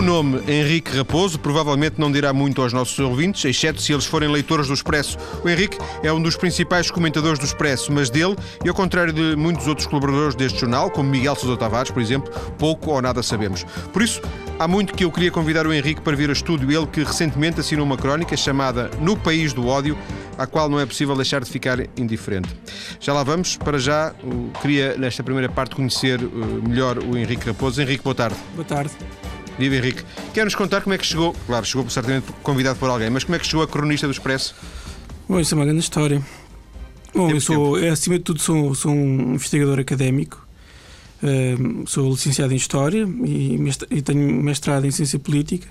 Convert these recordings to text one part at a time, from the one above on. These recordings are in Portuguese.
O nome Henrique Raposo provavelmente não dirá muito aos nossos ouvintes, exceto se eles forem leitores do Expresso. O Henrique é um dos principais comentadores do Expresso, mas dele, e ao contrário de muitos outros colaboradores deste jornal, como Miguel Sousa Tavares, por exemplo, pouco ou nada sabemos. Por isso, há muito que eu queria convidar o Henrique para vir a estúdio, ele que recentemente assinou uma crónica chamada No País do Ódio, à qual não é possível deixar de ficar indiferente. Já lá vamos, para já, queria nesta primeira parte conhecer uh, melhor o Henrique Raposo. Henrique, boa tarde. Boa tarde. Viva Henrique. Quer-nos contar como é que chegou, claro, chegou certamente convidado por alguém, mas como é que chegou a cronista do Expresso? Bom, isso é uma grande história. Bom, eu sou, tempo. acima de tudo, sou, sou um investigador académico. Uh, sou licenciado em História e, e, tenho mestrado em Ciência Política.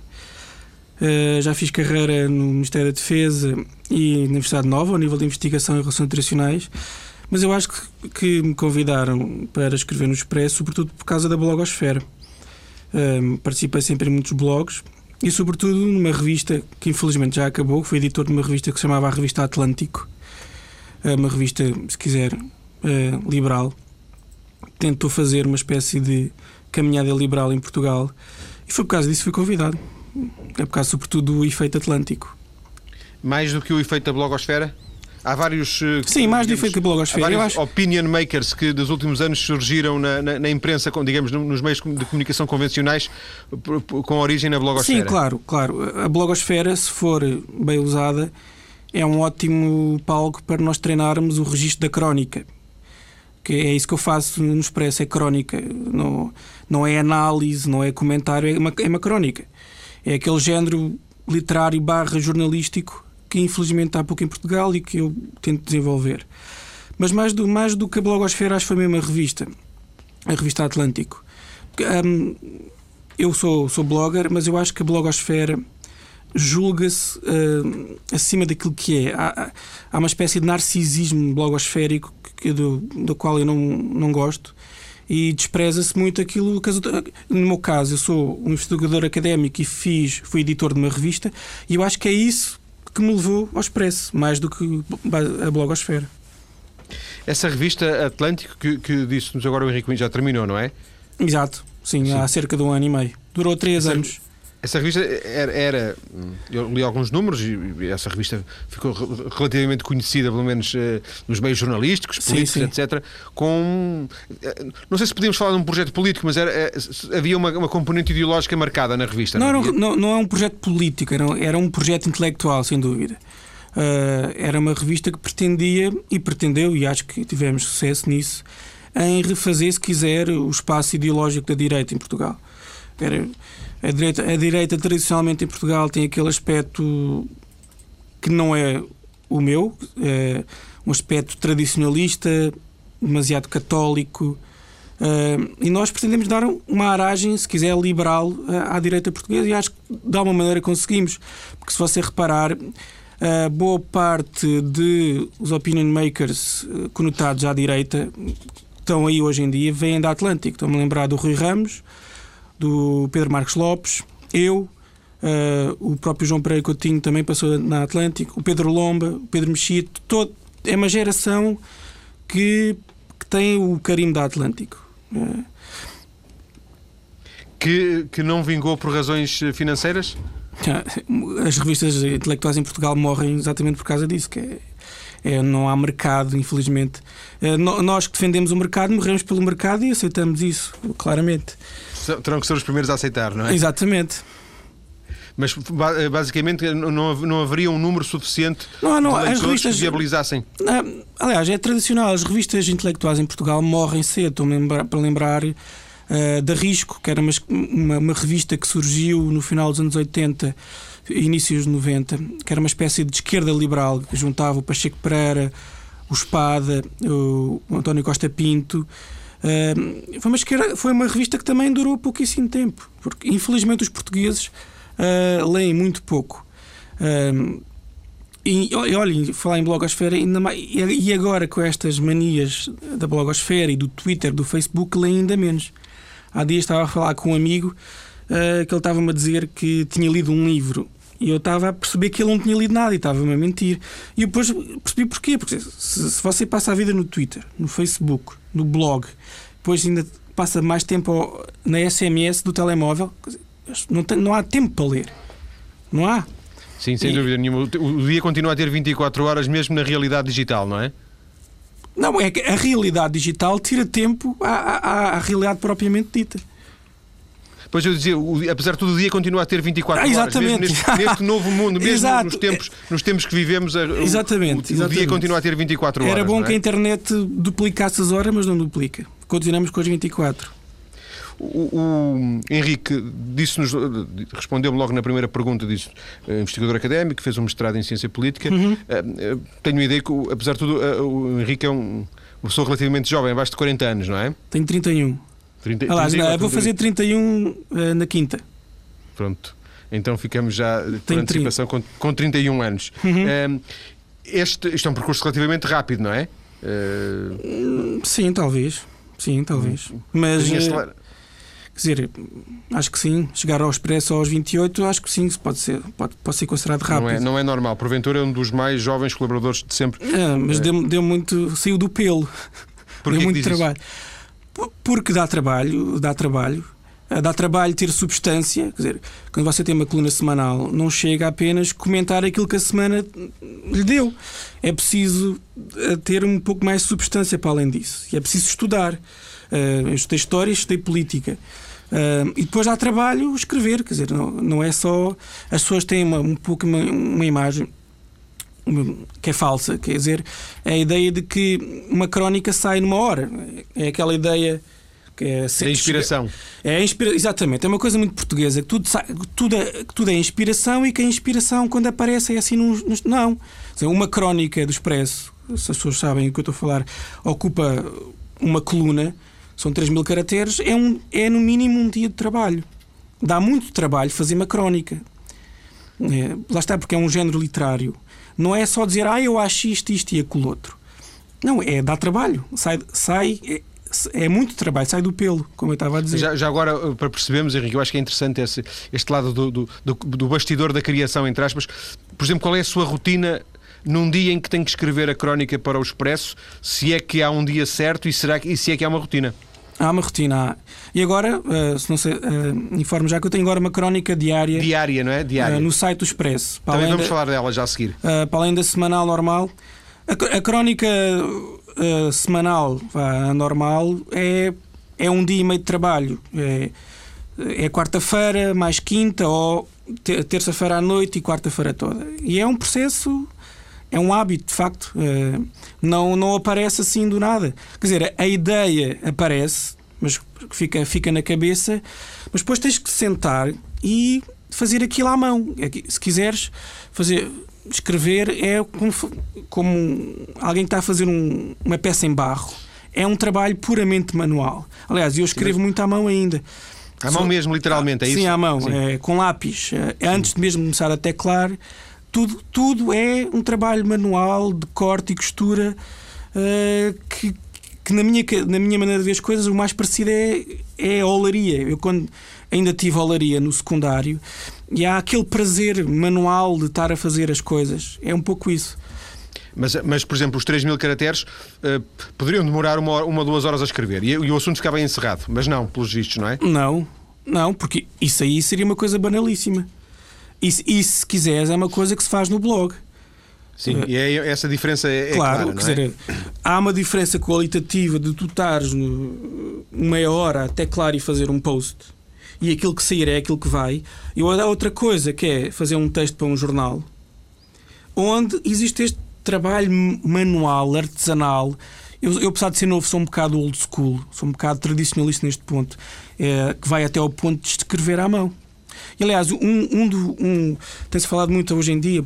Uh, já fiz carreira no Ministério da Defesa e na Universidade Nova, ao nível de investigação e relações internacionais. Mas eu acho que, que me convidaram para escrever no Expresso, sobretudo por causa da blogosfera. Participei sempre em muitos blogs e, sobretudo, numa revista que infelizmente já acabou. Fui editor de uma revista que se chamava a Revista Atlântico, é uma revista, se quiser, uh, liberal. Tentou fazer uma espécie de caminhada liberal em Portugal e foi por causa disso que fui convidado. É por causa, sobretudo, do efeito Atlântico. Mais do que o efeito da blogosfera? Há vários. Eh, Sim, mais digamos, que a blogosfera. Há vários acho... opinion makers que dos últimos anos surgiram na, na, na, imprensa, digamos, nos meios de comunicação convencionais, com origem na blogosfera. Sim, claro, claro. A blogosfera, se for bem usada, é um ótimo palco para nós treinarmos o registro da crónica. Que é isso que eu faço no Expresso, é crónica. Não, não é análise, não é comentário, é uma, é uma crónica. É aquele género literário barra jornalístico que infelizmente há pouco em Portugal e que eu tento desenvolver. Mas mais do, mais do que a blogosfera, acho que foi mesmo a revista, a revista Atlântico. Um, eu sou, sou blogger, mas eu acho que a blogosfera julga-se uh, acima daquilo que é. Há, há, uma espécie de narcisismo blogosférico que, do, do qual eu não, não gosto e despreza-se muito aquilo que no meu caso eu sou um investigador académico e fiz fui editor de uma revista e eu acho que é isso que me levou ao Expresso, mais do que a blogosfera. Essa revista Atlântico que, que disse-nos agora o Henrique já terminou, não é? Exato, sim, sim, há cerca de um ano e meio. Durou três essa, anos. Essa revista era, era, Eu li alguns números e essa revista ficou relativamente conhecida, pelo menos uh, nos meios jornalísticos, políticos, sim, sim. etc. Com. Uh, não sei se podíamos falar de um projeto político, mas era, uh, havia uma, uma, componente ideológica marcada na revista. Não, não, não, não é um projeto político, era, era um projeto intelectual, sem dúvida. era uma revista que pretendia, e pretendeu, e acho que tivemos sucesso nisso, em refazer, se quiser, o espaço ideológico da direita em Portugal. Era a direita, a direita tradicionalmente em Portugal tem aquele aspecto que não é o meu, é um aspecto tradicionalista, demasiado católico. Uh, e nós pretendemos dar uma aragem, se quiser, liberal à, à direita portuguesa e acho que de alguma maneira conseguimos. Porque se você reparar, uh, boa parte dos opinion makers conotados à direita estão aí hoje em dia, vêm da Atlântico. Estou-me a lembrar do Rui Ramos, do Pedro Marcos Lopes, eu, uh, o próprio João Pereira Coutinho também passou na Atlântico, o Pedro Lomba, o Pedro Mexito, todo, é uma geração que, que tem o carinho da Atlântico. Uh, que, que não vingou por razões financeiras? As revistas intelectuais em Portugal morrem exatamente por causa disso, que é, é, não há mercado, infelizmente. É, nós que defendemos o mercado, morremos pelo mercado e aceitamos isso, claramente terão que ser os primeiros a aceitar, não é? Exatamente. Mas basicamente não, não haveria um número suficiente não, não, de as revistas, que viabilizassem. aliás, é tradicional, as revistas intelectuais em Portugal morrem cedo. Estou para lembrar uh, da Risco, que era uma, uma, uma, revista que surgiu no final dos anos 80, inícios de 90, que era uma espécie de esquerda liberal que juntava o Pacheco Pereira, o Espada, o António Costa Pinto. Uh, foi, uma esquerda, foi uma revista que também durou pouquíssimo tempo, porque infelizmente os portugueses uh, leem muito pouco. Uh, e, olhem, falar em blogosfera, ainda mais, e agora com estas manias da blogosfera e do Twitter, do Facebook, leem ainda menos. Há dias estava a falar com um amigo uh, que ele estava-me a dizer que tinha lido um livro e eu estava a perceber que ele não tinha lido nada e estava-me a mentir. E depois percebi porquê. Porque se, se, você passa a vida no Twitter, no Facebook, no blog, depois ainda passa mais tempo na SMS do telemóvel, Não, tem, não há tempo para ler. Não há. Sim, sem e... dúvida nenhuma. O dia continua a ter 24 horas, mesmo na realidade digital, não é? Não, é que a realidade digital tira tempo à, à, à realidade propriamente dita. Pois eu dizia, o, apesar de tudo, o dia continua a ter 24 ah, exatamente. horas. Mesmo neste, neste novo mundo, mesmo nos tempos, nos tempos que vivemos, exatamente, o, exatamente. dia continua a ter 24 horas. Era bom é? que a internet duplicasse as horas, mas não duplica. Continuamos com as 24. O, o Henrique disse-nos, respondeu-me logo na primeira pergunta, disse eh, investigador académico, fez um mestrado em ciência política. Uhum. Uh, tenho a ideia que, apesar de tudo, uh, o Henrique é um, uma pessoa relativamente jovem, abaixo de 40 anos, não é? Tenho 31. 30, Aliás, 30, não, vou fazer 31 uh, na quinta. Pronto. Então ficamos já por Tenho antecipação com, com 31 anos. Uhum. este, isto é um percurso relativamente rápido, não é? Sim, talvez. Sim, talvez. Uhum. Mas. Quer dizer, acho que sim. Chegar ao Expresso aos 28, acho que sim, pode ser, pode, pode ser considerado rápido. Não é, não é normal. Porventura é um dos mais jovens colaboradores de sempre. É, mas é. Deu, deu muito. saiu do pelo. Deu muito trabalho. Isso? Porque dá trabalho, dá trabalho. Eh, dá trabalho ter substância, quer dizer, quando você tem uma coluna semanal, não chega apenas comentar aquilo que a semana lhe deu. É preciso eh, ter um pouco mais de substância para além disso. E é preciso estudar. Uh, eu estudei história, estudei política. E depois há trabalho escrever, quer dizer, não, não é só. As pessoas têm uma, um pouco uma, uma imagem que é falsa, quer dizer, é a ideia de que uma crónica sai numa hora. É aquela ideia que é, é inspiração. É inspira exatamente, é uma coisa muito portuguesa, tudo, tudo, é, tudo é inspiração e que a inspiração, quando aparece, é assim. Num, não. Uma crónica do Expresso, se as pessoas sabem o que eu estou a falar, ocupa uma coluna são 3 mil caracteres, é, um, é no mínimo um dia de trabalho. Dá muito trabalho fazer uma crónica. É, lá está, porque é um género literário. Não é só dizer, ah, eu acho isto, isto e aquilo outro. Não, é dá trabalho. Sai, sai é, é, muito trabalho, sai do pelo, como eu estava a dizer. Já, já agora, para percebermos, Henrique, eu acho que é interessante esse, este lado do, do, do, do bastidor da criação, entre aspas. Por exemplo, qual é a sua rotina num dia em que tem que escrever a crónica para o Expresso, se é que há um dia certo e, será que, e se é que há uma rotina? Há uma rotina. E agora, uh, se não sei, uh, informo já que eu tenho agora uma crónica diária. Diária, não é? Diária. Uh, no site do Expresso. Também vamos da, falar dela já a seguir. Para além da semanal normal. A, a crónica semanal, vá, normal, é, é um dia e meio de trabalho. É, é quarta-feira, mais quinta, ou terça-feira à noite e quarta-feira toda. E é um processo é um hábito, de facto. Eh, não, não aparece assim do nada. Quer dizer, a ideia aparece, mas fica, fica na cabeça, mas depois tens que sentar e fazer aquilo à mão. É se quiseres fazer. Escrever é como, como alguém que está a fazer um, uma peça em barro. É um trabalho puramente manual. Aliás, eu escrevo muito à mão ainda. À mão mesmo, literalmente, é sim, isso? Sim, à mão, é, com lápis. É, antes de mesmo começar a teclar, tudo, tudo é um trabalho manual de corte e costura uh, que, que na, minha, na minha maneira de ver as coisas o mais parecido é, é a olaria. Eu quando ainda tive olaria no secundário e há aquele prazer manual de estar a fazer as coisas. É um pouco isso. Mas, mas, por exemplo, os 3 mil caracteres uh, poderiam demorar uma, uma duas horas a escrever e, e, o assunto ficava encerrado. Mas não, pelos vistos, não é? Não, não, porque isso aí seria uma coisa banalíssima. Isso, isso, se quiseres, é uma coisa que se faz no blog. Sim, e é, essa diferença é, claro, é clara, quer dizer, é? há uma diferença qualitativa de tu estares meia hora até claro e fazer um post e aquilo que sair é aquilo que vai. E há outra coisa que é fazer um texto para um jornal onde existe este trabalho manual, artesanal. Eu, eu, apesar de ser novo, sou um bocado old school, sou um bocado tradicionalista neste ponto, é, que vai até ao ponto de escrever à mão. E, aliás, um, um, um tem-se falado muito hoje em dia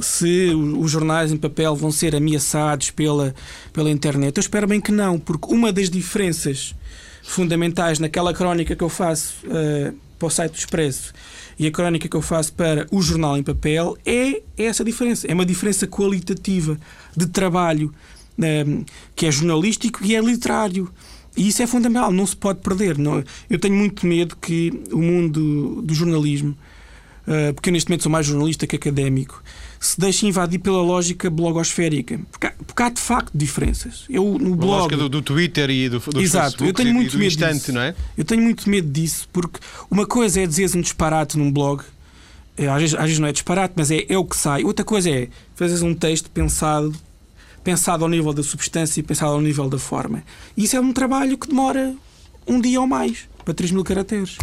se os jornais em papel vão ser ameaçados pela, pela internet. Eu espero bem que não, porque uma das diferenças fundamentais naquela crónica que eu faço uh, para o site do Expresso e a crónica que eu faço para o jornal em papel é essa diferença. É uma diferença qualitativa de trabalho um, que é jornalístico e é literário. E isso é fundamental, não se pode perder. Não, eu tenho muito medo que o mundo do jornalismo uh, porque eu neste momento sou mais jornalista que académico, se deixa invadir pela lógica blogosférica. Porque há, porque há de facto diferenças. Eu no blog. A lógica do, do, Twitter e do, do Exato, Facebook eu tenho muito medo instante, disso. não é? Eu tenho muito medo disso, porque uma coisa é dizer um disparate num blog. É, às vezes, às vezes não é disparate, mas é, é o que sai. Outra coisa é fazer um texto pensado pensado ao nível da substância e pensado ao nível da forma. E isso é um trabalho que demora um dia ou mais, para 3 mil caracteres.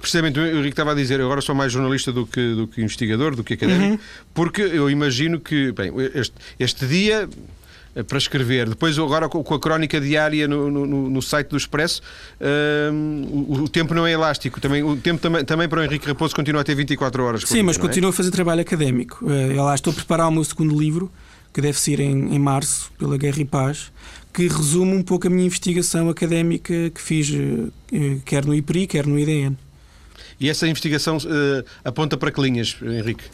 Precisamente, o Henrique estava a dizer, eu agora sou mais jornalista do que, do que investigador, do que académico, uhum. porque eu imagino que, bem, este, este dia eh, para escrever. Depois, agora com a crónica diária no, no, no site do Expresso, uh, o, o, tempo não é elástico. Também, o tempo também, também para o Henrique Raposo continua a ter 24 horas. Sim, dia, mas é? continua a fazer trabalho académico. Uh, eu lá estou a preparar o meu segundo livro, que deve ser em, em março, pela Guerra e Paz, que resume um pouco a minha investigação académica que fiz, uh, quer no IPRI, quer no IDN. E essa investigação uh, aponta para que linhas, Henrique?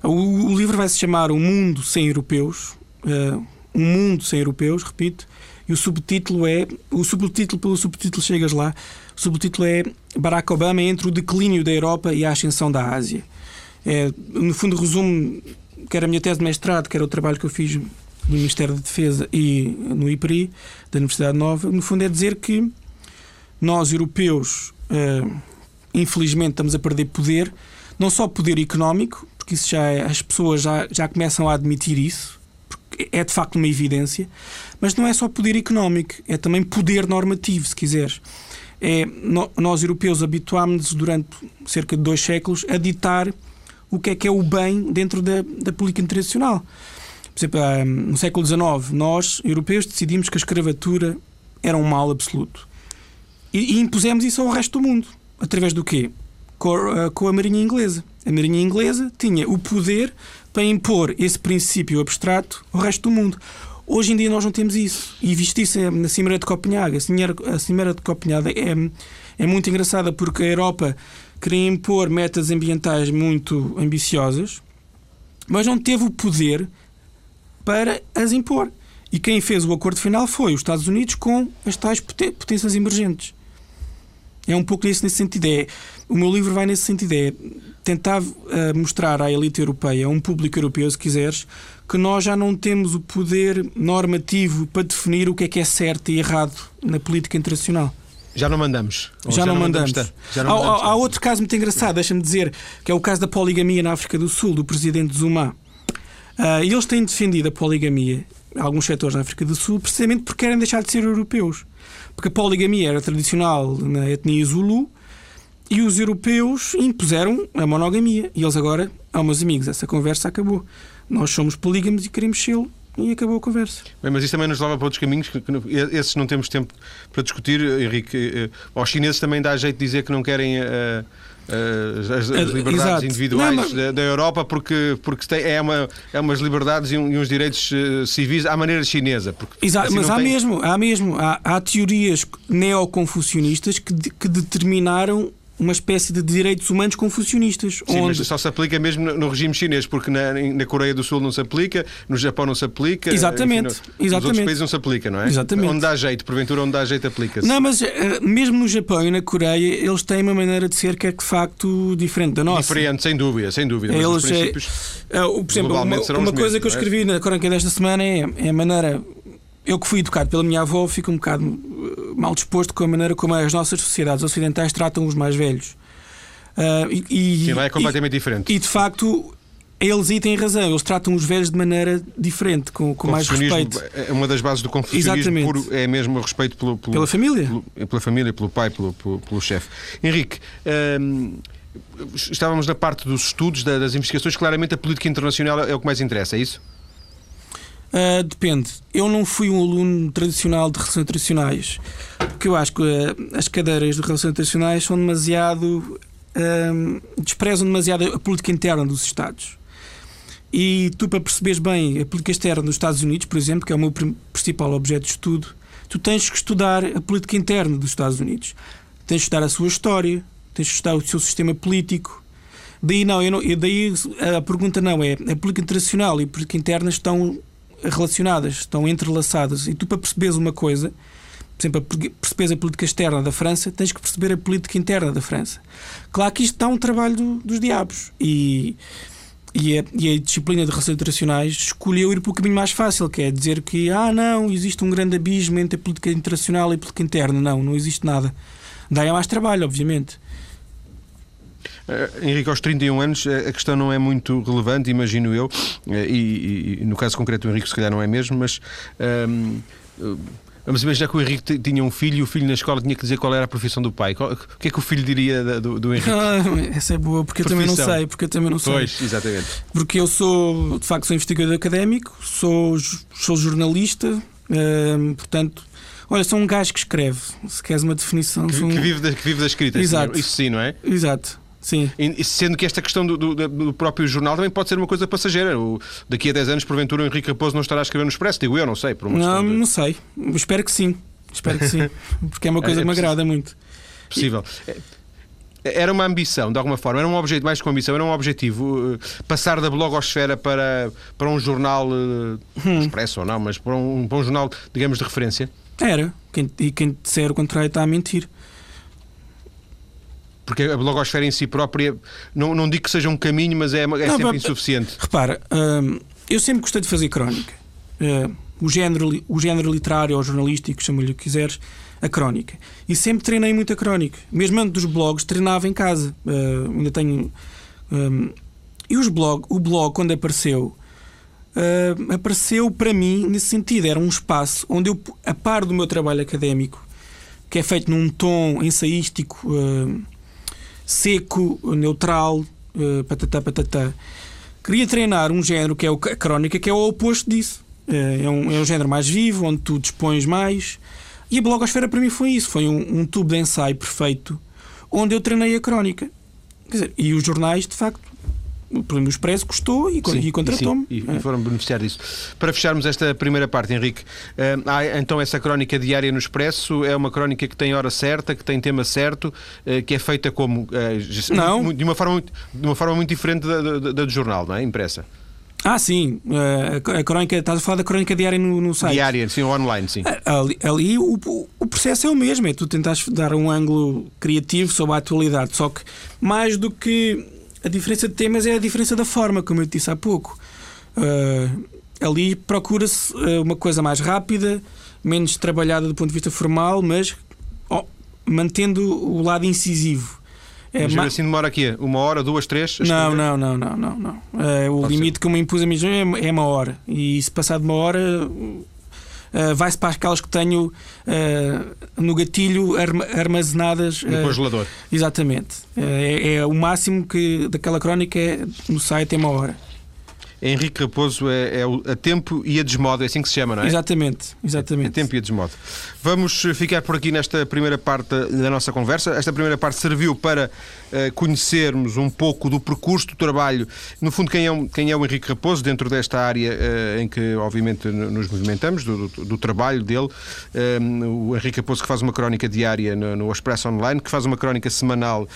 O, o, livro vai se chamar O Mundo Sem Europeus. Uh, um Mundo Sem Europeus, repito. E o subtítulo é. O subtítulo, pelo subtítulo chegas lá. O subtítulo é Barack Obama entre o declínio da Europa e a ascensão da Ásia. É, no fundo, resumo quer a minha tese de mestrado, quer o trabalho que eu fiz no Ministério da Defesa e no IPRI, da Universidade Nova. No fundo, é dizer que nós, europeus. Uh, infelizmente estamos a perder poder, não só poder económico, porque isso já é, as pessoas já, já começam a admitir isso, porque é de facto uma evidência, mas não é só poder económico, é também poder normativo, se quiseres. É, nós europeus habituámos-nos durante cerca de dois séculos a ditar o que é que é o bem dentro da, da política internacional. Por exemplo, ah, no século XIX, nós, europeus, decidimos que a escravatura era um mal absoluto. E, e impusemos isso ao resto do mundo. Através do quê? Com, eh, com a Marinha Inglesa. A Marinha Inglesa tinha o poder para impor esse princípio abstrato ao resto do mundo. Hoje em dia nós não temos isso. E visto isso na Cimeira de Copenhague. A Cimeira de Copenhague é, é muito engraçada porque a Europa queria impor metas ambientais muito ambiciosas, mas não teve o poder para as impor. E quem fez o acordo final foi os Estados Unidos com as tais potências emergentes. É um pouco nesse, nesse sentido. É, o meu livro vai nesse sentido. É tentar uh, mostrar à elite europeia, a um público europeu, se quiseres, que nós já não temos o poder normativo para definir o que é que é certo e errado na política internacional. Já não mandamos. Já, já, não, não mandamos. mandamos já não há, mandamos. Há, há, outro caso muito engraçado, deixa-me dizer, que é o caso da poligamia na África do Sul, do presidente Zuma. Uh, eles têm defendido a poligamia, alguns setores na África do Sul, precisamente porque querem deixar de ser europeus. Porque a poligamia era tradicional na etnia Zulu e os europeus impuseram a monogamia. E eles agora, ah, meus amigos, essa conversa acabou. Nós somos polígamos e queremos sê-lo e acabou a conversa. Bem, mas isso também nos leva para outros caminhos, que, que, esses não temos tempo para discutir, Henrique. Eh, aos chineses também dá jeito de dizer que não querem. Uh, as, as, liberdades Exato. individuais não, mas... da, da, Europa porque, porque tem, é, uma, é umas liberdades e, uns direitos civis à maneira chinesa. Porque, Exato, assim mas há, tem... mesmo, há mesmo há, há teorias neoconfucionistas que, que determinaram uma espécie de direitos humanos confucionistas. Sim, onde... mas só se aplica mesmo no regime chinês, porque na, na Coreia do Sul não se aplica, no Japão não se aplica. Exatamente. Enfim, no, Exatamente. Nos outros países não se aplica, não é? Exatamente. Onde dá jeito, porventura onde dá jeito aplica-se. Não, mas uh, mesmo no Japão e na Coreia, eles têm uma maneira de ser que é de facto diferente da nossa. Diferente, sem dúvida, sem dúvida. Eles, mas é, princípios, uh, por exemplo, uma, uma coisa mesmos, que eu é? escrevi é? na Crónica desta semana é, é a maneira eu que fui educado pela minha avó fico um bocado eh, mal disposto com a maneira como as nossas sociedades ocidentais tratam os mais velhos. Uh, e, Sim, lá é completamente e, diferente. E de facto, eles aí têm razão, eles tratam os velhos de maneira diferente, com, com mais respeito. É uma das bases do confucionismo puro, é mesmo o respeito pelo, pelo, pela família. Pelo, pela família, pelo pai, pelo, pelo, pelo chefe. Henrique. estávamos na parte dos estudos, das investigações. Claramente, a política internacional é o que mais interessa, é isso? Uh, depende. Eu não fui um aluno tradicional de relações internacionais, porque eu acho que uh, as cadeiras de relações internacionais são demasiado um, desprezam demasiado a política interna dos Estados. E tu, para perceberes bem a política externa dos Estados Unidos, por exemplo, que é o meu principal objeto de estudo, tu tens que estudar a política interna dos Estados Unidos. Tens que estudar a sua história, tens que estudar o seu sistema político. Daí não, eu não daí a pergunta não é a política internacional e a política interna estão relacionadas, estão entrelaçadas. E tu, para perceberes uma coisa, por exemplo, percebes a política externa da França, tens que perceber a política interna da França. Claro que isto está um trabalho do, dos diabos e, e, a, e a disciplina de relações internacionais escolheu ir para o caminho mais fácil, que é dizer que, ah, não, existe um grande abismo entre a política internacional e a política interna. Não, não existe nada. Dá mais trabalho, obviamente. Uh, Henrique, aos 31 anos a questão não é muito relevante, imagino eu, uh, e, e, no caso concreto o Henrique se calhar não é mesmo, mas uh, Vamos imaginar que o Henrique tinha um filho e o filho na escola tinha que dizer qual era a profissão do pai. O que é que o filho diria do, do Henrique? Ah, essa é boa, porque profissão. eu também não sei. Porque eu também não sei. Pois, exatamente. Porque eu sou, de facto, sou investigador académico, sou, sou jornalista, hum, portanto. Olha, sou um gajo que escreve, se queres uma definição. Que, um... que, vive, da, que vive da escrita. Exato. Isso sim, não é? Exato. Sim. Sendo que esta questão do, do, do, próprio jornal também pode ser uma coisa passageira. O, daqui a 10 anos, porventura, o Henrique Raposo não estará a escrever no Expresso, digo eu, não sei. Por uma não, de... não sei. Espero que sim. Espero que sim. Porque é uma coisa é, é que me agrada muito. Possível. E... Era uma ambição, de alguma forma, era um objetivo, mais que uma ambição, era um objetivo uh, passar da blogosfera para, para um jornal uh, hum. expresso ou não, mas para um, para um jornal, digamos, de referência. Era. Quem, e quem disser o contrário está a mentir porque a blogosfera em si própria, não, não digo que seja um caminho, mas é, é não, sempre mas, insuficiente. Repara, hum, eu sempre gostei de fazer crónica. Uh, o, género, o género literário ou jornalístico, chama-lhe o que quiseres, a crónica. E sempre treinei muito a crónica. Mesmo antes dos blogs, treinava em casa. Uh, ainda tenho. Um, e os blog, o blog, quando apareceu, uh, apareceu para mim nesse sentido. Era um espaço onde eu, a par do meu trabalho académico, que é feito num tom ensaístico. Uh, seco, neutral, uh, patatá, patatá. Queria treinar um género que é a crónica, que é o oposto disso. Uh, é, um, é um género mais vivo, onde tu dispões mais. E a blogosfera para mim foi isso. Foi um, um tubo de ensaio perfeito, onde eu treinei a crónica. Quer dizer, e os jornais, de facto, o Expresso custou e, e contratou-me. E, e, foram beneficiar disso. Para fecharmos esta primeira parte, Henrique, uh, há então essa crónica diária no Expresso, é uma crónica que tem hora certa, que tem tema certo, uh, que é feita como. Uh, não. De uma forma muito, de uma forma muito diferente da, da, da do jornal, não é? Impressa. Ah, sim. a crónica, estás a falar da crónica diária no, no site? Diária, sim, online, sim. Ali, ali o, o processo é o mesmo, é tu tentas dar um ângulo criativo sobre a atualidade, só que mais do que a diferença de temas é a diferença da forma, como eu disse há pouco. Uh, ali procura-se uh, uma coisa mais rápida, menos trabalhada do ponto de vista formal, mas oh, mantendo o lado incisivo. É, mas assim demora aqui uma hora, duas, três? Não, não, não, não, não, não. Uh, o Pode limite ser. que eu me impus a mim é, é uma hora. E se passar de uma hora, uh, vai-se para aquelas que tenho uh, no gatilho armazenadas. No congelador. Exatamente. É, é, o máximo que daquela crónica é, no site é uma hora. Henrique Raposo é, é, a tempo e a desmodo, é assim que se chama, não é? Exatamente, exatamente. A tempo e a desmodo. Vamos ficar por aqui nesta primeira parte da nossa conversa. Esta primeira parte serviu para conhecermos um pouco do percurso do trabalho, no fundo, quem é, um, quem é o Henrique Raposo, dentro desta área uh, em que, obviamente, nos movimentamos, do, do, do trabalho dele. Uh, o Henrique Raposo que faz uma crónica diária no, no Expresso Online, que faz uma crónica semanal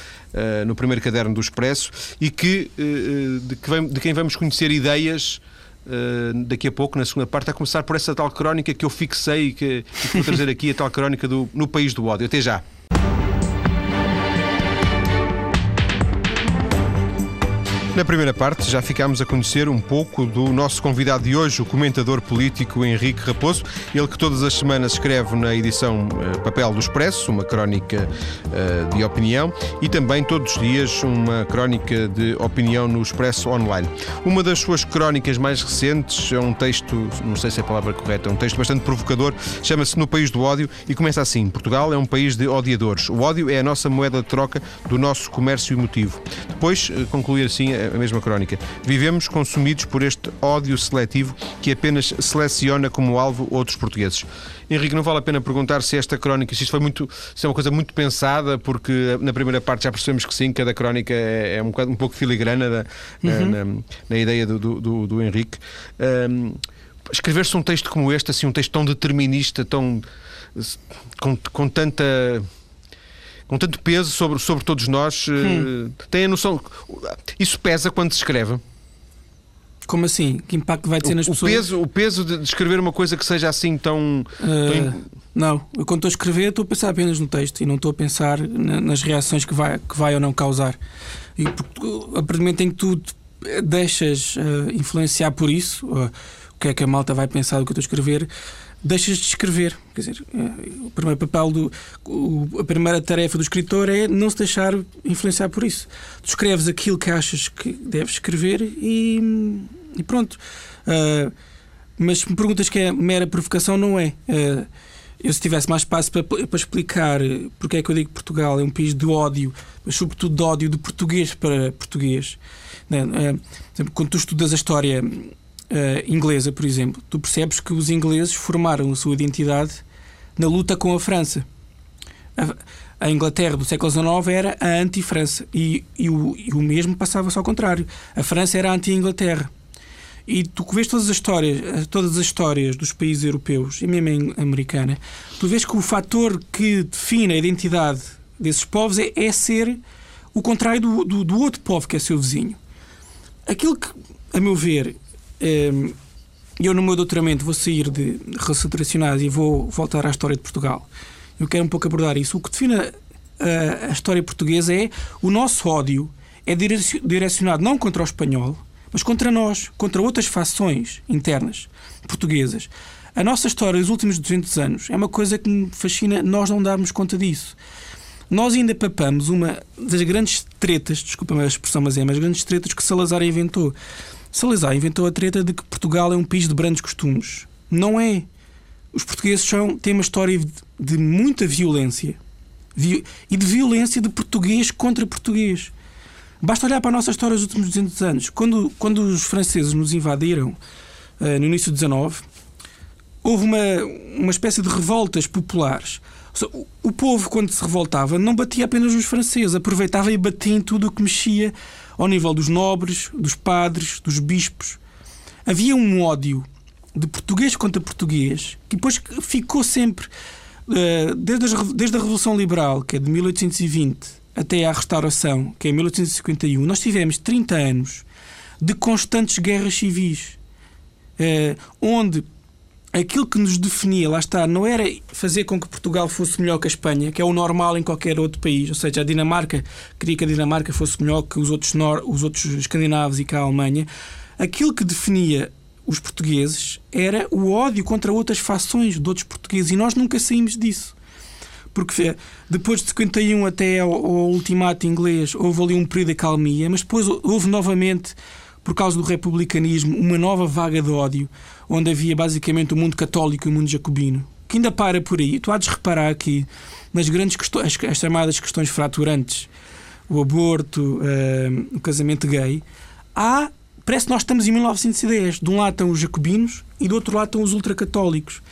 no primeiro caderno do Expresso e que, de, que vem, de quem vamos conhecer ideias ideias uh, daqui a pouco, na segunda parte, a começar por essa tal crónica que eu fixei e que, que vou trazer aqui, a tal crónica do No País do Ódio. Até já. Na primeira parte já ficámos a conhecer um pouco do nosso convidado de hoje, o comentador político Henrique Raposo, ele que todas as semanas escreve na edição uh, Papel do Expresso, uma crónica uh, de opinião, e também todos os dias uma crónica de opinião no Expresso Online. Uma das suas crónicas mais recentes é um texto, não sei se é a palavra correta, é um texto bastante provocador, chama-se No País do Ódio e começa assim: Portugal é um país de odiadores. O ódio é a nossa moeda de troca do nosso comércio emotivo. Depois, uh, concluir assim a mesma crónica. Vivemos consumidos por este ódio seletivo que apenas seleciona como alvo outros portugueses. Henrique, não vale a pena perguntar se esta crónica, se isto foi muito, se é uma coisa muito pensada, porque na primeira parte já percebemos que sim, cada crónica é, é um, um pouco filigrana da, uhum. na, na, na, ideia do, do, do Henrique. Um, Escrever-se um texto como este, assim, um texto tão determinista, tão com, com tanta com tanto peso sobre, sobre todos nós, eh, hum. tem a noção. Isso pesa quando se escreve? Como assim? Que impacto vai ter nas o, pessoas? Peso, o peso de escrever uma coisa que seja assim tão. Uh... tão Não, eu quando estou a escrever estou a pensar apenas no texto e não estou a pensar nas reações que vai, que vai ou não causar. E a partir do momento em que tu deixas uh, influenciar por isso, uh, o que é que a malta vai pensar do que eu estou a escrever, deixas de escrever. Quer dizer, uh, o primeiro papel do. A primeira tarefa do escritor é não se deixar influenciar por isso. Tu escreves aquilo que achas que deves escrever e, e pronto. mas se me perguntas que é mera provocação, não é. Eu, se tivesse mais espaço para, para explicar porque é que eu digo que Portugal é um país de ódio, mas sobretudo de ódio de português para português, né? quando tu estudas a história Uh, inglesa, por exemplo, tu percebes que os ingleses formaram a sua identidade na luta com a França. A, a Inglaterra do século XIX era a anti-França e, e, o, e o mesmo passava-se ao contrário. A França era a anti-Inglaterra. E tu vês todas as histórias, eh, todas as histórias dos países europeus e mesmo americana, tu vês que o fator que define a identidade desses povos é, é ser o contrário do, do, do, outro povo que é seu vizinho. Aquilo que, a meu ver, eu no meu doutoramento vou sair de relações internacionais e vou voltar à história de Portugal. Eu quero um pouco abordar isso. O que define a, a, a história portuguesa é o nosso ódio é direcionado não contra o espanhol, mas contra nós, contra outras fações internas portuguesas. A nossa história dos últimos 200 anos é uma coisa que me fascina nós não darmos conta disso. Nós ainda papamos uma das grandes tretas, desculpa a expressão, mas é, mas grandes tretas que Salazar inventou. Salazar inventou a treta de que Portugal é um país de brandos costumes. Não é. Os portugueses são, têm uma história de, de muita violência e de violência de português contra português. Basta olhar para a nossa história dos últimos 200 anos. Quando, quando os franceses nos invadiram, uh, no início do 19, houve uma, uma espécie de revoltas populares. O, o, povo, quando se revoltava, não batia apenas nos franceses, aproveitava e batia em tudo o que mexia ao nível dos nobres, dos padres, dos bispos. Havia um ódio de português contra português que depois ficou sempre, uh, desde, a, Revolução Liberal, que é de 1820, até à restauração, que é em 1851, nós tivemos 30 anos de constantes guerras civis, eh, onde aquilo que nos definia, lá está, não era fazer com que Portugal fosse melhor que a Espanha, que é o normal em qualquer outro país, ou seja, a Dinamarca queria que a Dinamarca fosse melhor que os outros, nor os outros escandinavos e que a Alemanha. Aquilo que definia os portugueses era o ódio contra outras fações de outros portugueses e nós nunca saímos disso porque depois de 51 até ao, ao ultimato inglês houve ali um período de calmia, mas depois houve novamente, por causa do republicanismo, uma nova vaga de ódio, onde havia basicamente o mundo católico e o mundo jacobino, que ainda para por aí. Tu há de reparar que nas grandes questões, as chamadas questões fraturantes, o aborto, uh, o casamento gay, há parece que nós estamos em 1910. De um lado estão os jacobinos e do outro lado estão os ultracatólicos.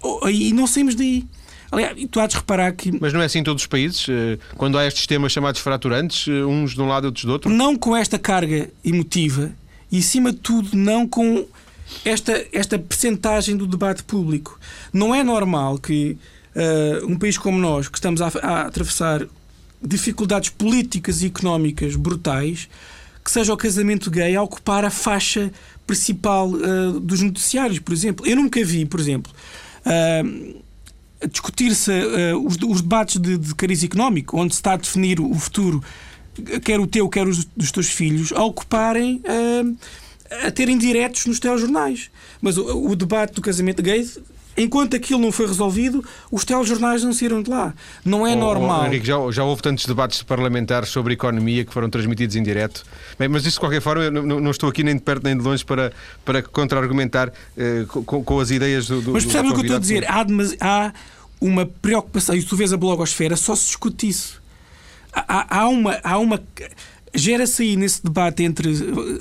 Oh, e não saímos daí. Aliás, tu há de reparar que. Mas não é assim em todos os países? Eh, quando há estes temas chamados fraturantes, eh, uns de um lado e outros do outro? Não com esta carga emotiva e, acima de tudo, não com esta, esta percentagem do debate público. Não é normal que uh, um país como nós, que estamos a, a atravessar dificuldades políticas e económicas brutais, que seja o casamento gay a ocupar a faixa principal uh, dos noticiários, por exemplo. Eu nunca vi, por exemplo, uh, discutir-se uh, os, os, debates de, de cariz económico, onde se está a definir o futuro, quer o teu, quer os dos teus filhos, a ocuparem, uh, a terem diretos nos telejornais. Mas o, o debate do casamento gay enquanto aquilo não foi resolvido, os telejornais não saíram de lá. Não é oh, normal. Oh, Henrique, já, já houve tantos debates parlamentares sobre economia que foram transmitidos em direto. Bem, mas isso, de qualquer forma, eu não, não, estou aqui nem de perto nem de longe para, para contra-argumentar uh, com, com, as ideias do. do mas percebe o que eu estou a dizer? Há, há uma preocupação, e tu vês a blogosfera, só se discute isso. Há, há uma. Há uma Gera-se aí nesse debate entre,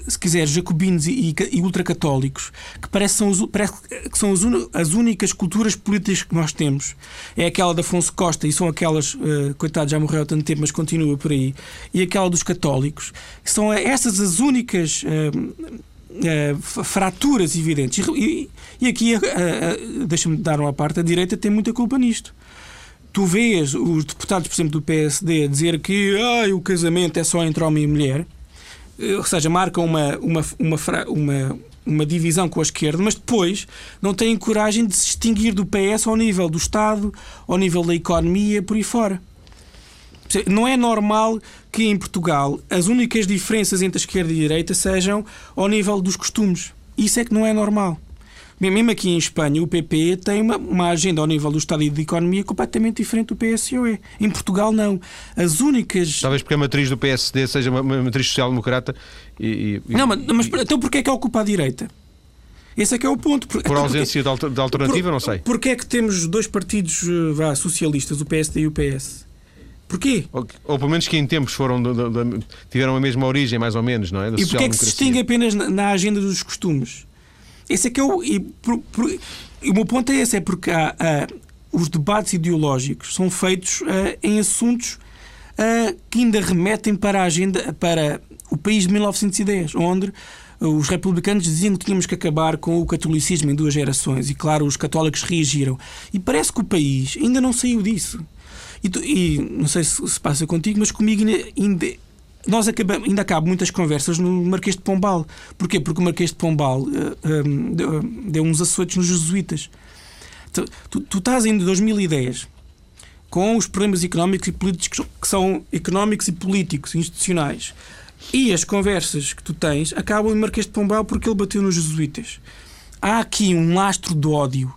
se quiser, jacobinos e, e ultracatólicos, que parece, são, os, parece que são as, as, únicas culturas políticas que nós temos. É aquela de Afonso Costa, e são aquelas, uh, coitado, já morreu há tanto tempo, mas continua por aí, e aquela dos católicos. São essas as únicas. Uh, Uh, fraturas evidentes. E, e aqui, uh, uh, deixa-me dar uma parte, a direita tem muita culpa nisto. Tu vês os deputados, por exemplo, do PSD dizer que ah, o casamento é só entre homem e mulher, ou seja, marcam uma, uma, uma, uma uma divisão com a esquerda, mas depois não têm coragem de se distinguir do PS ao nível do Estado, ao nível da economia, por aí fora. Não é normal que em Portugal as únicas diferenças entre a esquerda e a direita sejam ao nível dos costumes. Isso é que não é normal. Mesmo aqui em Espanha, o PP tem uma, uma agenda ao nível do Estado e da economia completamente diferente do PSOE. Em Portugal, não. As únicas. Talvez porque a matriz do PSD seja uma, uma matriz social-democrata e, e, Não, mas, mas então porquê é que ocupa a direita? Esse é que é o ponto. Por, por ausência porque, de alternativa, por, não sei. Porquê é que temos dois partidos vá, socialistas, o PSD e o PS? Porquê? Ou, ou pelo menos que em tempos foram de, de, de, tiveram a mesma origem, mais ou menos, não é? Da e porquê é que se distingue apenas na, na agenda dos costumes? Esse é que é o. E, por, por, e o meu ponto é esse: é porque há, há, os debates ideológicos são feitos em assuntos que ainda remetem para a agenda, para o país de 1910, onde os republicanos diziam que tínhamos que acabar com o catolicismo em duas gerações e, claro, os católicos reagiram. E parece que o país ainda não saiu disso. E, tu, e não sei se se passa contigo, mas comigo ainda, nós acabamos, ainda acabam muitas conversas no Marquês de Pombal. Porquê? Porque o Marquês de Pombal uh, uh, deu, deu, uns açoites nos jesuítas. Tu, tu, tu, estás em 2010 com os problemas económicos e políticos que são económicos e políticos, institucionais. E as conversas que tu tens acabam em Marquês de Pombal porque ele bateu nos jesuítas. Há aqui um lastro de ódio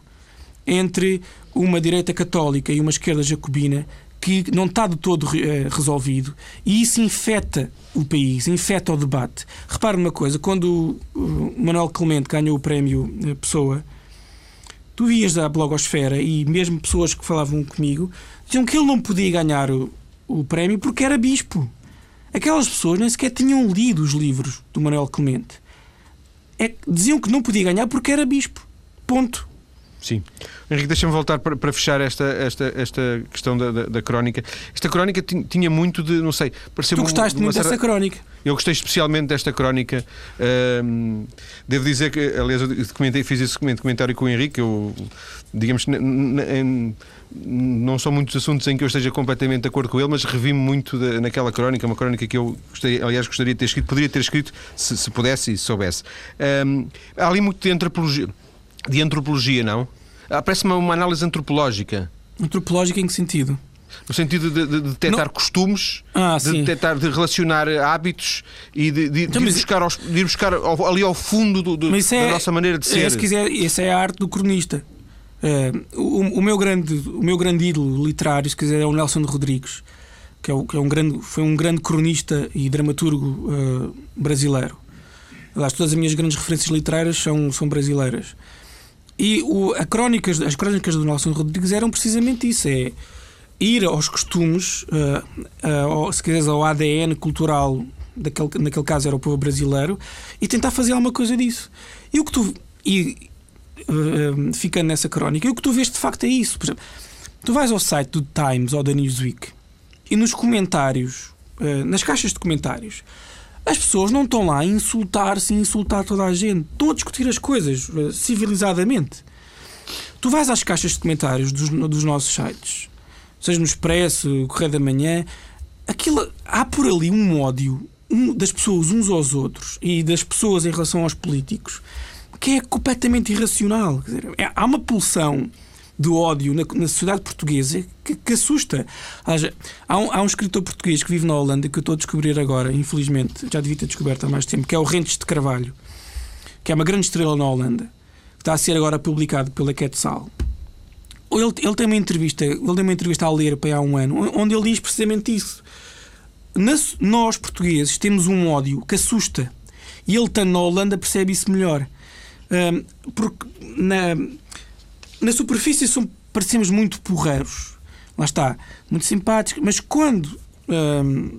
entre uma direita católica e uma esquerda jacobina que não está de todo uh, resolvido e isso infeta o país, infeta o debate. Repare uma coisa, quando o Manuel Clemente ganhou o prémio uh, Pessoa, tu vias da blogosfera e mesmo pessoas que falavam comigo diziam que ele não podia ganhar o, o prémio porque era bispo. Aquelas pessoas nem sequer tinham lido os livros do Manuel Clemente. É, diziam que não podia ganhar porque era bispo. Ponto. Sim. Henrique, deixa-me voltar para, para, fechar esta, esta, esta questão da, da, da crónica. Esta crónica tinha muito de, não sei, pareceu Tu gostaste muito certa... dessa crónica? Eu gostei especialmente desta crónica. Uh, devo dizer que, aliás, eu comentei, fiz esse comentário com o Henrique. Eu, digamos, não são muitos assuntos em que eu esteja completamente de acordo com ele, mas revi-me muito de, naquela crónica, uma crónica que eu gostaria, aliás, gostaria de ter escrito, poderia ter escrito se, se pudesse e se soubesse. Uh, há ali muito de antropologia de antropologia, não? Ah, parece-me uma análise antropológica. Antropológica em que sentido? No sentido de, de, de detectar não. costumes, ah, de detectar, de relacionar hábitos e de, de, então, de ir, buscar aos, de ir buscar ao, ali ao fundo do, do, da é, nossa maneira de ser. Se quiser, essa é a arte do cronista. Uh, o, o, meu grande, o meu grande ídolo literário, se quiser, é o Nelson Rodrigues, que, é, o, que é um grande, foi um grande cronista e dramaturgo uh, brasileiro. Aliás, todas as minhas grandes referências literárias são, são brasileiras. E o, a crónicas, as crónicas do Nelson Rodrigues eram precisamente isso: é ir aos costumes, uh, uh, se quiseres, ao ADN cultural, daquele, naquele caso era o povo brasileiro, e tentar fazer alguma coisa disso. E o que tu. E, uh, ficando nessa crónica, e o que tu vês de facto é isso. Por exemplo, tu vais ao site do Times ou da Newsweek e nos comentários, nas caixas de comentários, as pessoas não estão lá a insultar-se e insultar toda a gente. Estão a discutir as coisas uh, civilizadamente. Tu vais às caixas de comentários dos, dos nossos sites, seja no Expresso, Correio da Manhã, aquilo, há por ali um ódio um, das pessoas uns aos outros e das pessoas em relação aos políticos que é completamente irracional. Dizer, é, há uma pulsão de ódio na, na sociedade portuguesa que, que assusta. Há um, há um, escritor português que vive na Holanda que eu estou a descobrir agora, infelizmente, já devia ter descoberto há mais tempo, que é o Rentes de Carvalho, que é uma grande estrela na Holanda, que está a ser agora publicado pela Quetzal. Ele, ele tem uma entrevista, ele tem uma entrevista a ler para há um ano, onde ele diz precisamente isso. Nós, portugueses, temos um ódio que assusta. E ele, estando na Holanda, percebe isso melhor. Um, porque na, na superfície são, parecemos muito porreiros. Lá está, muito simpáticos, mas quando hum,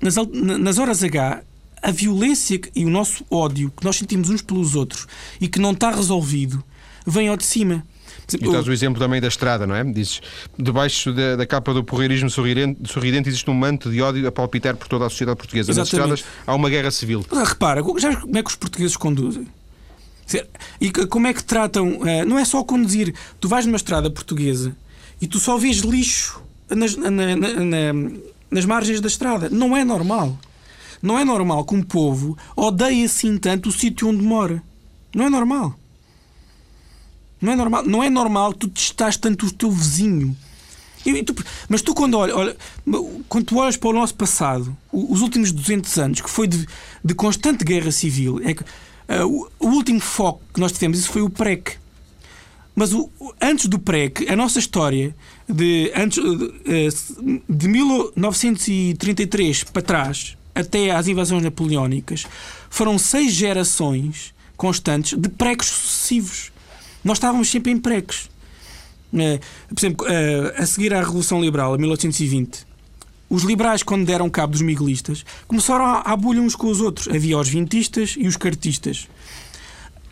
nas, nas horas H a violência e o nosso ódio que nós sentimos uns pelos outros e que não está resolvido vem ao de cima. E estás o exemplo também da estrada, não é? Dizes, debaixo da, da capa do porreirismo sorridente, sorridente, existe um manto de ódio a palpitar por toda a sociedade portuguesa. Exatamente. Nas estradas há uma guerra civil. repara, já como é que os portugueses conduzem? E como é que tratam? Eh, não é só conduzir. Tu vais numa estrada portuguesa e tu só vês lixo nas, na, na, na, nas margens da estrada. Não é normal. Não é normal que um povo odeie assim tanto o sítio onde mora. Não é normal. Não é normal. Não é normal tu testas tanto o teu vizinho. E, tu, mas tu, quando, olha, olha, quando tu olhas para o nosso passado, os últimos 200 anos, que foi de, de constante guerra civil, é que, uh, o, o, último foco que nós tivemos isso foi o PREC. Mas o, antes do PREC, a nossa história de, antes, de, de 1933 para trás até às invasões napoleónicas foram seis gerações constantes de precos sucessivos. Nós estávamos sempre em precos. Eh, por exemplo, eh, a seguir à Revolução Liberal, em 1820, os liberais, quando deram cabo dos miguelistas, começaram a, a bulha uns com os outros. Havia os vintistas e os cartistas.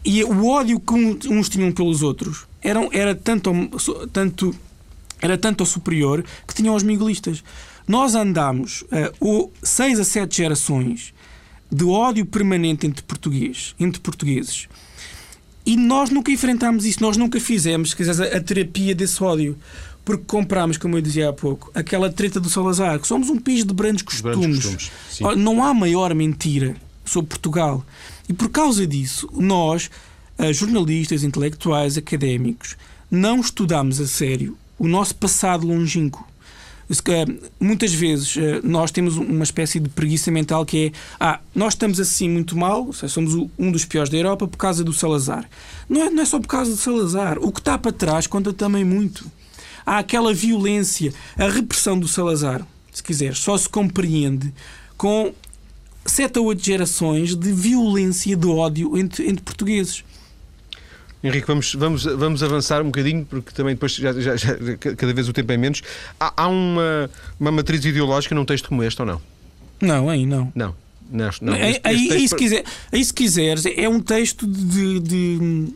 E o ódio que uns tinham pelos outros era, era tanto, tanto, era tanto superior que tinham os miguelistas. Nós andamos uh, seis a sete gerações de ódio permanente entre, português, entre portugueses. E nós nunca enfrentámos isso, nós nunca fizemos quer dizer, a terapia desse ódio. Porque comprámos, como eu dizia há pouco, aquela treta do Salazar, que somos um país de grandes costumes. costumes não há maior mentira sobre Portugal. E por causa disso, nós, eh, jornalistas, intelectuais, académicos, não estudamos a sério o nosso passado longínquo. Muitas vezes eh, nós temos uma espécie de preguiça mental que é ah, nós estamos assim muito mal, seja, somos um dos piores da Europa por causa do Salazar. Não é, não é só por causa do Salazar. O que está para trás conta também muito. Há aquela violência, a repressão do Salazar, se quiser, só se compreende com sete ou oito gerações de violência, de ódio entre, entre portugueses. Henrique, vamos, vamos, vamos avançar um bocadinho, porque também depois já, já, já, cada vez o tempo é menos. Há, há, uma, uma matriz ideológica num texto como este ou não? Não, aí não. Não. não, não este, este aí, aí, se quiser, aí, se quiseres, é um texto de, de,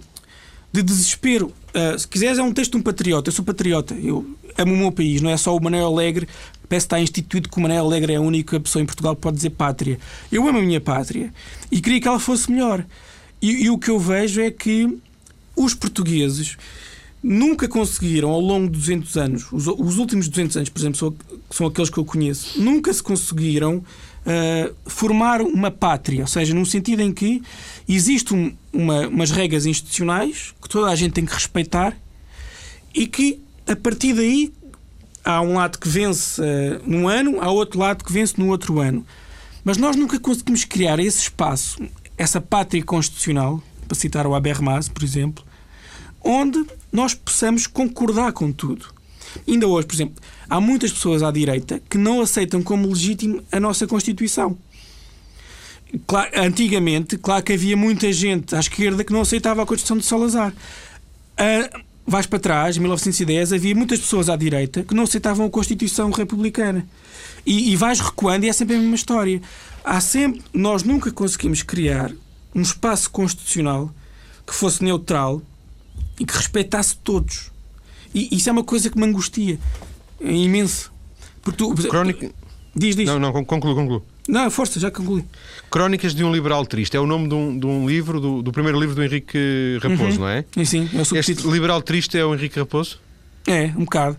de desespero. Uh, se quiseres, é um texto de um patriota. Eu sou patriota. Eu amo o meu país. Não é só o Manuel Alegre. Parece que está instituído que o Manuel Alegre é a única pessoa em Portugal que pode dizer pátria. Eu amo a minha pátria e queria que ela fosse melhor. E, e o que eu vejo é que os portugueses nunca conseguiram, ao longo de 200 anos, os, os últimos 200 anos, por exemplo, são, são, aqueles que eu conheço, nunca se conseguiram uh, formar uma pátria, ou seja, num sentido em que existem uma, umas regras institucionais que toda a gente tem que respeitar e que, a partir daí, há um lado que vence uh, num ano, há outro lado que vence no outro ano. Mas nós nunca conseguimos criar esse espaço, essa pátria constitucional, para citar o Habermas, por exemplo, onde nós possamos concordar com tudo. Ainda hoje, por exemplo, há muitas pessoas à direita que não aceitam como legítimo a nossa Constituição. Claro, antigamente, claro que havia muita gente à esquerda que não aceitava a Constituição de Salazar. Uh, vais para trás, em 1910, havia muitas pessoas à direita que não aceitavam a Constituição republicana. E, e vais recuando e é sempre a mesma história. Há sempre, nós nunca conseguimos criar um espaço constitucional que fosse neutral e que respeitasse todos. E isso é uma coisa que me angustia. É imenso. Porque tu, Crónica... Diz, diz. Não, não, concluo, concluo. Não, força, já concluí. Crónicas de um Liberal Triste. É o nome de um, de um livro, do, do, primeiro livro do Henrique Raposo, uhum. não é? Sim, é o Este Liberal Triste é o Henrique Raposo? É, um bocado.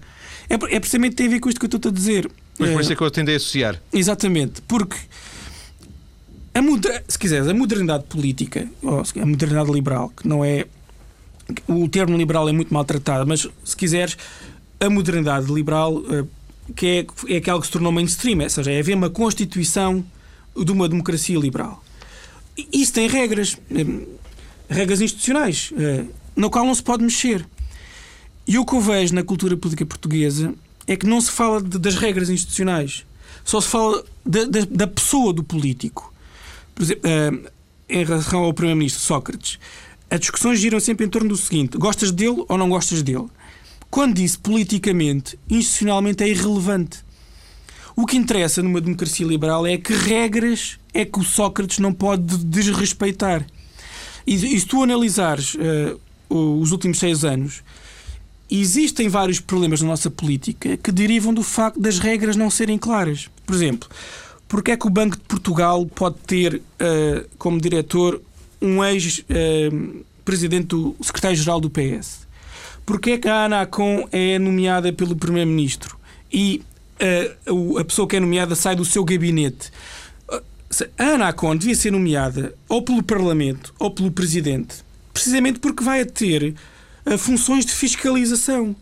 É, é precisamente tem a ver com isto que eu estou a dizer. Mas por é, isso é que eu tendei a associar. Exatamente, porque a se quiseres, a modernidade política, ou a modernidade liberal, que não é. O termo liberal é muito maltratado, mas se quiseres, a modernidade liberal, eh, que é, é aquela que se tornou mainstream, ou seja, é haver uma constituição de uma democracia liberal. Isso tem regras, eh, regras institucionais, eh, no qual não se pode mexer. E o que eu vejo na cultura política portuguesa é que não se fala de, das regras institucionais, só se fala da, da, da pessoa do político. Por exemplo, em relação ao Primeiro-Ministro Sócrates, as discussões giram sempre em torno do seguinte: gostas dele ou não gostas dele? Quando isso politicamente, institucionalmente é irrelevante. O que interessa numa democracia liberal é que regras é que o Sócrates não pode desrespeitar. E, e se tu analisares uh, os últimos seis anos, existem vários problemas na nossa política que derivam do facto das regras não serem claras. Por exemplo, porque é que o Banco de Portugal pode ter uh, como diretor um ex-presidente uh, do secretário-geral do PS? Porque é que a Anacom é nomeada pelo Primeiro-Ministro e uh, a pessoa que é nomeada sai do seu gabinete? A Anacom devia ser nomeada ou pelo Parlamento ou pelo Presidente. precisamente porque vai ter funções de fiscalização.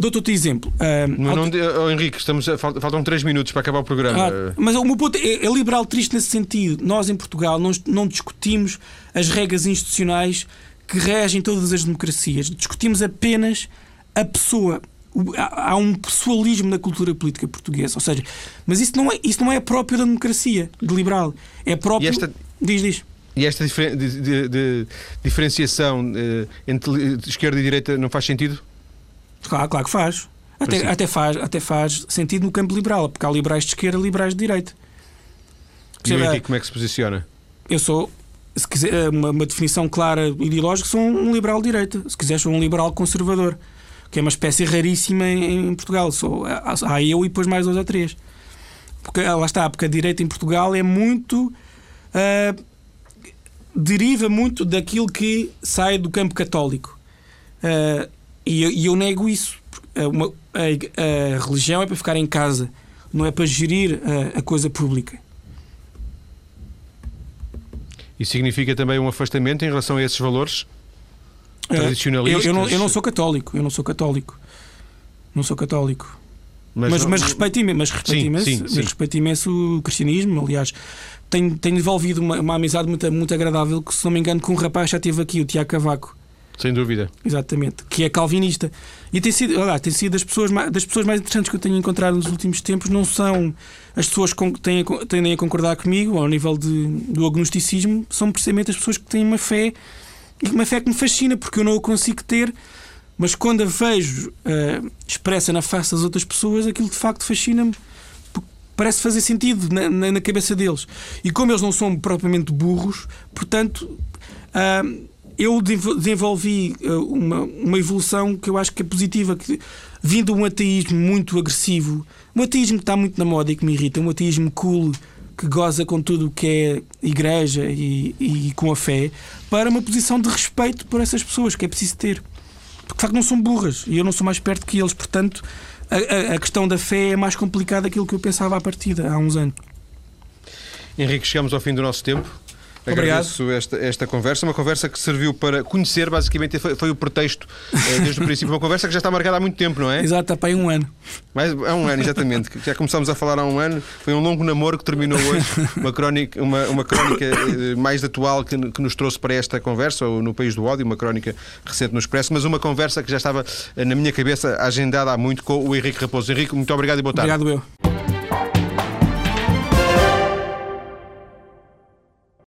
Dou-te exemplo. Uh, não, não, oh, Henrique, estamos a, faltam 3 minutos para acabar o programa. Ah, mas o meu ponto é, é, liberal triste nesse sentido. Nós, em Portugal, não, não discutimos as regras institucionais que regem todas as democracias. Discutimos apenas a pessoa. Há um pessoalismo na cultura política portuguesa. Ou seja, mas isso não é, isso não é próprio da democracia de liberal. É próprio. Esta... Diz, diz. E esta difer de, de, de, diferenciação uh, entre esquerda e direita não faz sentido? Claro, claro que faz. Até, até, faz. até faz sentido no campo liberal, porque há liberais de esquerda e liberais de direita. E o Henrique como é que se posiciona? Eu sou, se quiser, eh, uma, uma definição clara ideológica, sou um liberal de direita. Se quiser, sou um liberal conservador, que é uma espécie raríssima em, em Portugal. Sou, há eu e depois mais dois ou três. Porque, lá está, porque a direita em Portugal é muito. Uh, deriva muito daquilo que sai do campo católico. Uh, e, eu, e, eu nego isso. Uma, a, a, religião é para ficar em casa, não é para gerir a, a coisa pública. Isso significa também um afastamento em relação a esses valores tradicionalistas? Eu, eu, não, eu não sou católico, eu não sou católico. Não sou católico. Mas, mas, não, mas respeito imenso, mas respeito, sim, imenso, sim, sim. Mas respeito imenso o cristianismo. Aliás, tenho, tenho desenvolvido uma, uma amizade muito, muito agradável que, se não me engano, com um rapaz já teve aqui, o Tiago Cavaco. Sem dúvida. Exatamente. Que é calvinista. E tem sido, olha, tem sido das pessoas, mais, das pessoas mais interessantes que eu tenho encontrado nos últimos tempos. Não são as pessoas que têm, tendem a concordar comigo ao nível de, do agnosticismo, são precisamente as pessoas que têm uma fé e uma fé que me fascina, porque eu não a consigo ter. Mas quando a vejo uh, expressa na face das outras pessoas, aquilo de facto fascina-me parece fazer sentido na, na, na, cabeça deles. E como eles não são propriamente burros, portanto, uh, eu desenvolvi uh, uma, uma evolução que eu acho que é positiva, que, vindo um ateísmo muito agressivo, um ateísmo que está muito na moda e que me irrita, um ateísmo cool que goza com tudo o que é igreja e, e com a fé, para uma posição de respeito por essas pessoas que é preciso ter. Porque de facto não são burras e eu não sou mais perto que eles, portanto a, a, questão da fé é mais complicada daquilo que eu pensava à partida, há uns anos. Henrique, chegamos ao fim do nosso tempo. Agradeço Obrigado. esta, esta conversa, uma conversa que serviu para conhecer, basicamente foi, foi o pretexto eh, desde o princípio, uma conversa que já está marcada há muito tempo, não é? Exato, está para aí um ano. Mais, há um ano, exatamente. Já começámos a falar há um ano, foi um longo namoro que terminou hoje, uma crónica, uma, uma crónica eh, mais atual que, que nos trouxe para esta conversa, ou no País do Ódio, uma crónica recente no Expresso, mas uma conversa que já estava eh, na minha cabeça agendada há muito com o Henrique Raposo. Henrique, muito obrigado e boa tarde. Obrigado, eu.